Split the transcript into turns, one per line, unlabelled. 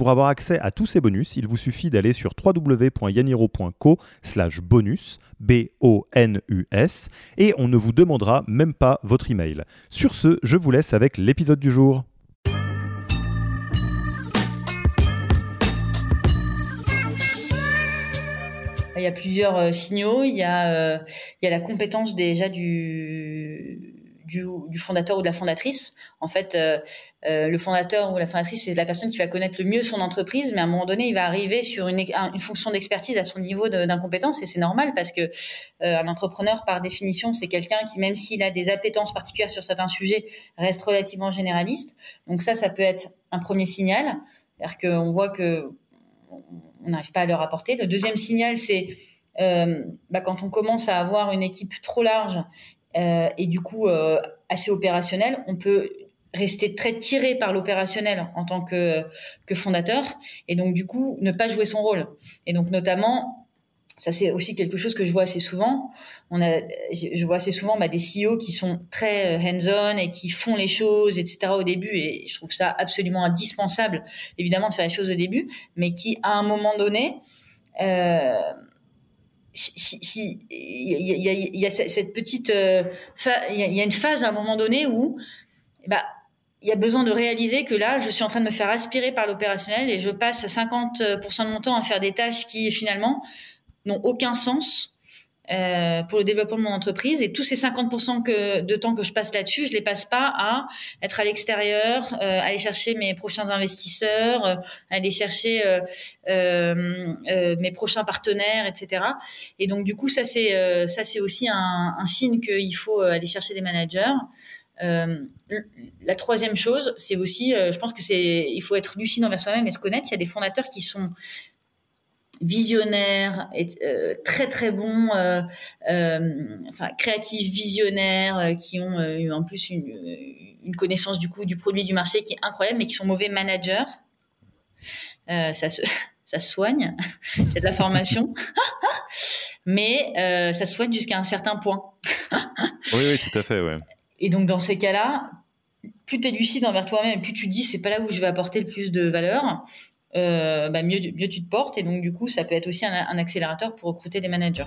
Pour avoir accès à tous ces bonus, il vous suffit d'aller sur www.yaniro.co slash bonus, B-O-N-U-S, et on ne vous demandera même pas votre email. Sur ce, je vous laisse avec l'épisode du jour.
Il y a plusieurs euh, signaux. Il y a, euh, il y a la compétence déjà du, du, fondateur ou de la fondatrice. En fait, euh, euh, le fondateur ou la fondatrice, c'est la personne qui va connaître le mieux son entreprise, mais à un moment donné, il va arriver sur une, fonction d'expertise à son niveau d'incompétence, et c'est normal parce que euh, un entrepreneur, par définition, c'est quelqu'un qui, même s'il a des appétences particulières sur certains sujets, reste relativement généraliste. Donc ça, ça peut être un premier signal, c'est-à-dire qu'on voit que on n'arrive pas à leur apporter. Le deuxième signal, c'est bah, quand on commence à avoir une équipe trop large et du coup euh, assez opérationnel, on peut rester très tiré par l'opérationnel en tant que, que fondateur et donc du coup ne pas jouer son rôle. Et donc notamment, ça c'est aussi quelque chose que je vois assez souvent. On a, je vois assez souvent bah, des CEO qui sont très euh, hands-on et qui font les choses, etc. au début et je trouve ça absolument indispensable, évidemment, de faire les choses au début, mais qui à un moment donné euh, il y, a cette petite, euh, il y, a une phase à un moment donné où, bah, il y a besoin de réaliser que là, je suis en train de me faire aspirer par l'opérationnel et je passe 50% de mon temps à faire des tâches qui finalement n'ont aucun sens euh, pour le développement de mon entreprise. Et tous ces 50% que, de temps que je passe là-dessus, je les passe pas à être à l'extérieur, euh, aller chercher mes prochains investisseurs, euh, aller chercher euh, euh, mes prochains partenaires, etc. Et donc du coup, ça c'est ça c'est aussi un signe qu'il faut aller chercher des managers. la troisième chose, c'est aussi, je pense que c'est, il faut être lucide envers soi-même et se connaître. Il y a des fondateurs qui sont visionnaire, et, euh, très très bon, euh, euh, enfin créatifs, visionnaires, euh, qui ont euh, eu en plus une, une, connaissance du coup du produit du marché qui est incroyable, mais qui sont mauvais managers. ça se ça se soigne, c'est de la formation, mais ça se soigne jusqu'à un certain point.
oui, oui, tout à fait, ouais.
Et donc dans ces cas-là, plus tu es lucide envers toi-même, plus tu dis c'est pas là où je vais apporter le plus de valeur, bah mieux, mieux tu te portes. Et donc, du coup, ça peut être aussi un, un accélérateur pour recruter des managers.